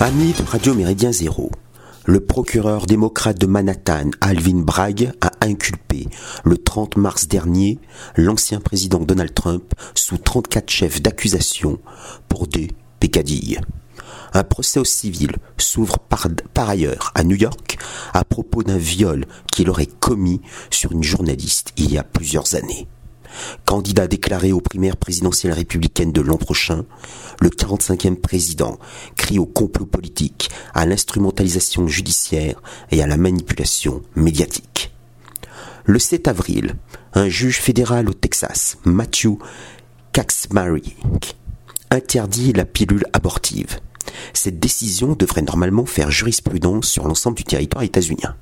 Ami de Radio Méridien Zéro, le procureur démocrate de Manhattan, Alvin Bragg, a inculpé le 30 mars dernier l'ancien président Donald Trump sous 34 chefs d'accusation pour des pécadilles. Un procès au civil s'ouvre par, ailleurs à New York à propos d'un viol qu'il aurait commis sur une journaliste il y a plusieurs années. Candidat déclaré aux primaires présidentielles républicaines de l'an prochain, le 45e président crie au complot politique, à l'instrumentalisation judiciaire et à la manipulation médiatique. Le 7 avril, un juge fédéral au Texas, Matthew Kaczmarek, interdit la pilule abortive. Cette décision devrait normalement faire jurisprudence sur l'ensemble du territoire états-unien.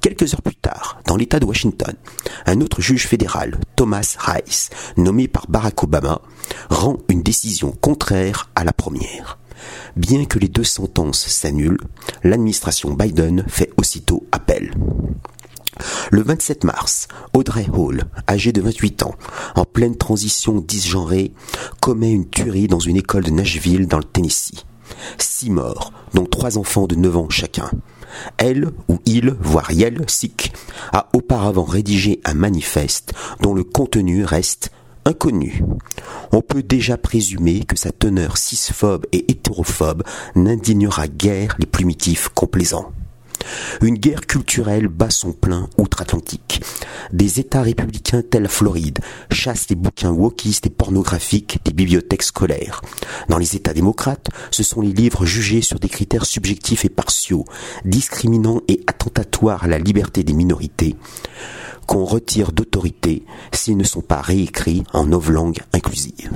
Quelques heures plus tard, dans l'État de Washington, un autre juge fédéral, Thomas Rice, nommé par Barack Obama, rend une décision contraire à la première. Bien que les deux sentences s'annulent, l'administration Biden fait aussitôt appel. Le 27 mars, Audrey Hall, âgée de 28 ans, en pleine transition disgenrée, commet une tuerie dans une école de Nashville dans le Tennessee. Six morts, dont trois enfants de 9 ans chacun. Elle ou il, voire elle, SIC, a auparavant rédigé un manifeste dont le contenu reste inconnu. On peut déjà présumer que sa teneur cisphobe et hétérophobe n'indignera guère les primitifs complaisants. Une guerre culturelle bat son plein outre-Atlantique. Des États républicains tels Floride chassent les bouquins wokistes et pornographiques des bibliothèques scolaires. Dans les États démocrates, ce sont les livres jugés sur des critères subjectifs et partiaux, discriminants et attentatoires à la liberté des minorités qu'on retire d'autorité s'ils ne sont pas réécrits en novlangue inclusive.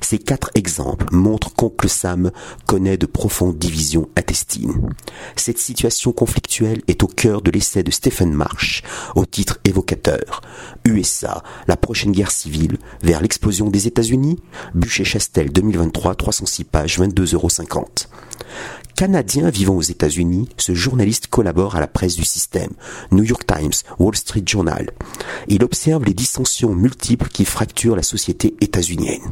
Ces quatre exemples montrent qu'Oncle Sam connaît de profondes divisions intestines. Cette situation conflictuelle est au cœur de l'essai de Stephen Marsh, au titre évocateur. USA, la prochaine guerre civile, vers l'explosion des États-Unis, Bûcher-Chastel 2023, 306 pages, 22,50 euros. Canadien vivant aux États-Unis, ce journaliste collabore à la presse du système, New York Times, Wall Street Journal. Il observe les dissensions multiples qui fracturent la société états-unienne.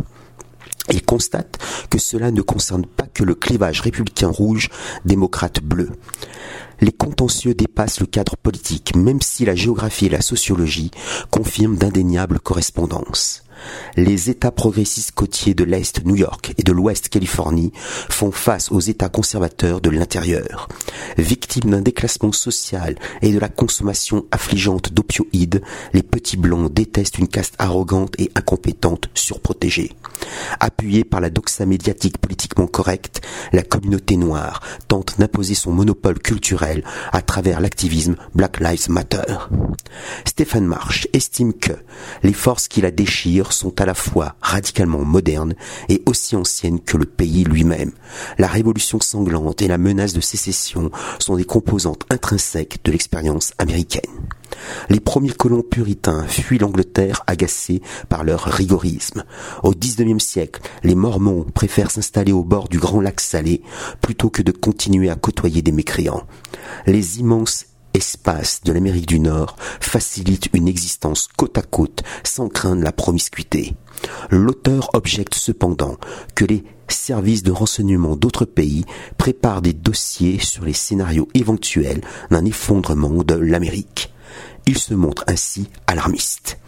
Il constate que cela ne concerne pas que le clivage républicain rouge, démocrate bleu. Les contentieux dépassent le cadre politique, même si la géographie et la sociologie confirment d'indéniables correspondances les États progressistes côtiers de l'Est New York et de l'Ouest Californie font face aux États conservateurs de l'intérieur. Victimes d'un déclassement social et de la consommation affligeante d'opioïdes, les petits blancs détestent une caste arrogante et incompétente surprotégée. Appuyée par la doxa médiatique politiquement correcte, la communauté noire tente d'imposer son monopole culturel à travers l'activisme Black Lives Matter. Stéphane Marsh estime que les forces qui la déchirent sont à la fois radicalement modernes et aussi anciennes que le pays lui-même. La révolution sanglante et la menace de sécession sont des composantes intrinsèques de l'expérience américaine. Les premiers colons puritains fuient l'Angleterre agacés par leur rigorisme. Au XIXe siècle, les Mormons préfèrent s'installer au bord du grand lac salé plutôt que de continuer à côtoyer des mécréants. Les immenses espace de l'Amérique du Nord facilite une existence côte à côte sans craindre la promiscuité. L'auteur objecte cependant que les services de renseignement d'autres pays préparent des dossiers sur les scénarios éventuels d'un effondrement de l'Amérique. Il se montre ainsi alarmiste.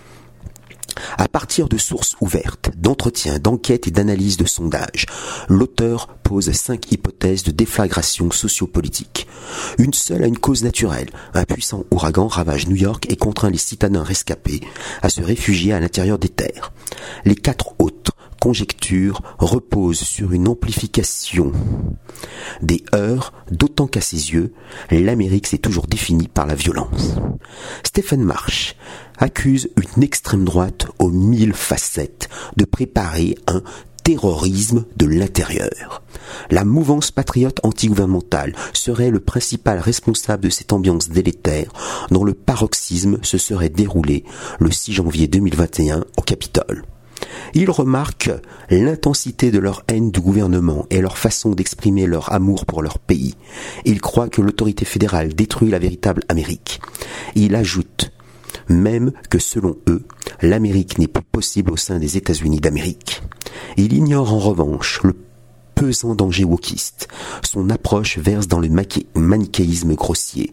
À partir de sources ouvertes, d'entretiens, d'enquêtes et d'analyses de sondages, l'auteur pose cinq hypothèses de déflagration sociopolitique. Une seule a une cause naturelle. Un puissant ouragan ravage New York et contraint les citadins rescapés à se réfugier à l'intérieur des terres. Les quatre autres conjecture repose sur une amplification des heurts, d'autant qu'à ses yeux, l'Amérique s'est toujours définie par la violence. Stephen Marsh accuse une extrême droite aux mille facettes de préparer un terrorisme de l'intérieur. La mouvance patriote antigouvernementale serait le principal responsable de cette ambiance délétère dont le paroxysme se serait déroulé le 6 janvier 2021 au Capitole. Il remarque l'intensité de leur haine du gouvernement et leur façon d'exprimer leur amour pour leur pays. Il croit que l'autorité fédérale détruit la véritable Amérique. Il ajoute même que selon eux, l'Amérique n'est plus possible au sein des États-Unis d'Amérique. Il ignore en revanche le pesant danger wokiste. Son approche verse dans le manichéisme grossier.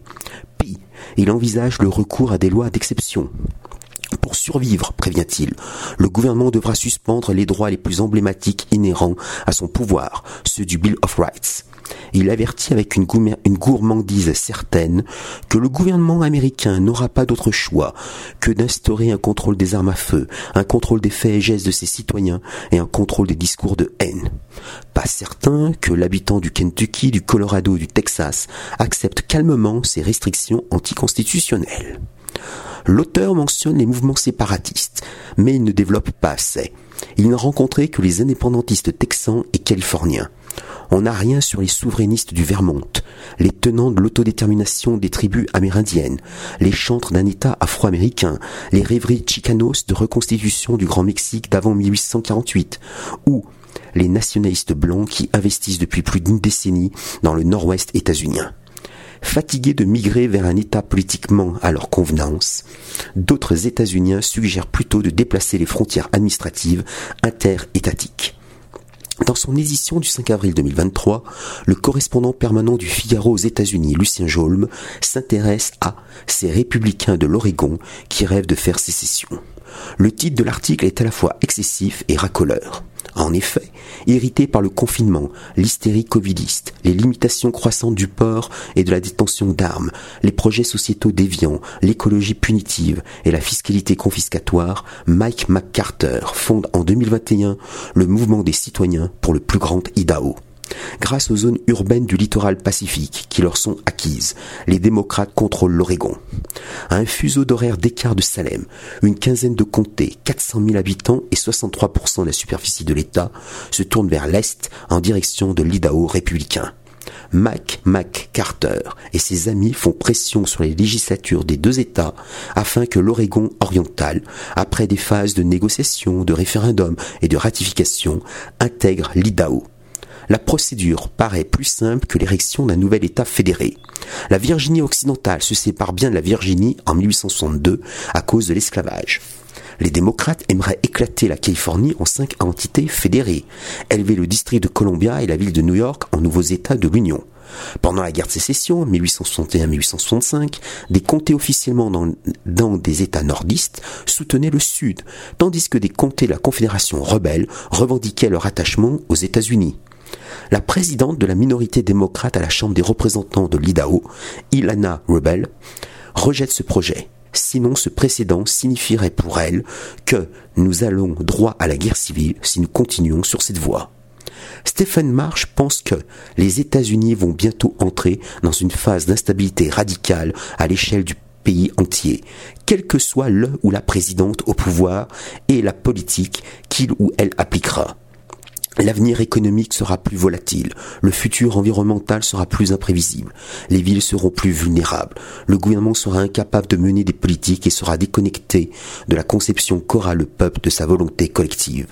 Puis, il envisage le recours à des lois d'exception. Survivre, prévient-il, le gouvernement devra suspendre les droits les plus emblématiques inhérents à son pouvoir, ceux du Bill of Rights. Il avertit avec une, gourmandise certaine que le gouvernement américain n'aura pas d'autre choix que d'instaurer un contrôle des armes à feu, un contrôle des faits et gestes de ses citoyens et un contrôle des discours de haine. Pas certain que l'habitant du Kentucky, du Colorado et du Texas accepte calmement ces restrictions anticonstitutionnelles. L'auteur mentionne les mouvements séparatistes, mais il ne développe pas assez. Il n'a rencontré que les indépendantistes texans et californiens. On n'a rien sur les souverainistes du Vermont, les tenants de l'autodétermination des tribus amérindiennes, les chantres d'un État afro-américain, les rêveries chicanos de reconstitution du Grand Mexique d'avant 1848, ou les nationalistes blancs qui investissent depuis plus d'une décennie dans le nord-ouest états-unien. Fatigués de migrer vers un État politiquement à leur convenance, d'autres États-Uniens suggèrent plutôt de déplacer les frontières administratives interétatiques. Dans son édition du 5 avril 2023, le correspondant permanent du Figaro aux États-Unis, Lucien Jolme, s'intéresse à ces républicains de l'Oregon qui rêvent de faire sécession. Le titre de l'article est à la fois excessif et racoleur. En effet, irrité par le confinement, l'hystérie covidiste, les limitations croissantes du port et de la détention d'armes, les projets sociétaux déviants, l'écologie punitive et la fiscalité confiscatoire, Mike McCarter fonde en 2021 le mouvement des citoyens pour le plus grand Idaho. Grâce aux zones urbaines du littoral pacifique qui leur sont acquises, les démocrates contrôlent l'Oregon. À un fuseau d'horaire d'écart de Salem, une quinzaine de comtés, 400 000 habitants et 63% de la superficie de l'État se tournent vers l'Est en direction de l'Idaho républicain. Mac McCarter et ses amis font pression sur les législatures des deux États afin que l'Oregon oriental, après des phases de négociation, de référendum et de ratification, intègre l'Idaho la procédure paraît plus simple que l'érection d'un nouvel État fédéré. La Virginie occidentale se sépare bien de la Virginie en 1862 à cause de l'esclavage. Les démocrates aimeraient éclater la Californie en cinq entités fédérées, élever le district de Columbia et la ville de New York en nouveaux États de l'Union. Pendant la guerre de sécession, 1861-1865, des comtés officiellement dans, dans, des États nordistes soutenaient le Sud, tandis que des comtés de la Confédération rebelle revendiquaient leur attachement aux États-Unis. La présidente de la minorité démocrate à la Chambre des représentants de l'Idaho, Ilana Rebel, rejette ce projet. Sinon, ce précédent signifierait pour elle que nous allons droit à la guerre civile si nous continuons sur cette voie. Stephen Marsh pense que les États-Unis vont bientôt entrer dans une phase d'instabilité radicale à l'échelle du pays entier, quel que soit le ou la présidente au pouvoir et la politique qu'il ou elle appliquera. L'avenir économique sera plus volatile, le futur environnemental sera plus imprévisible, les villes seront plus vulnérables, le gouvernement sera incapable de mener des politiques et sera déconnecté de la conception qu'aura le peuple de sa volonté collective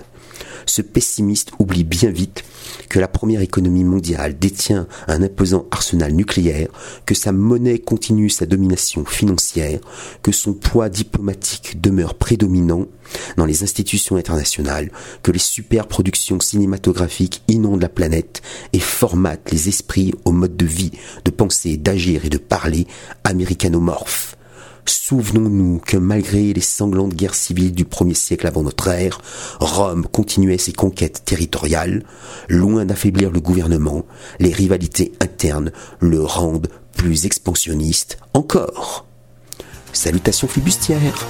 ce pessimiste oublie bien vite que la première économie mondiale détient un imposant arsenal nucléaire, que sa monnaie continue sa domination financière, que son poids diplomatique demeure prédominant dans les institutions internationales, que les superproductions cinématographiques inondent la planète et formatent les esprits au mode de vie, de penser, d'agir et de parler américanomorphes Souvenons-nous que malgré les sanglantes guerres civiles du premier siècle avant notre ère, Rome continuait ses conquêtes territoriales. Loin d'affaiblir le gouvernement, les rivalités internes le rendent plus expansionniste encore. Salutations flibustières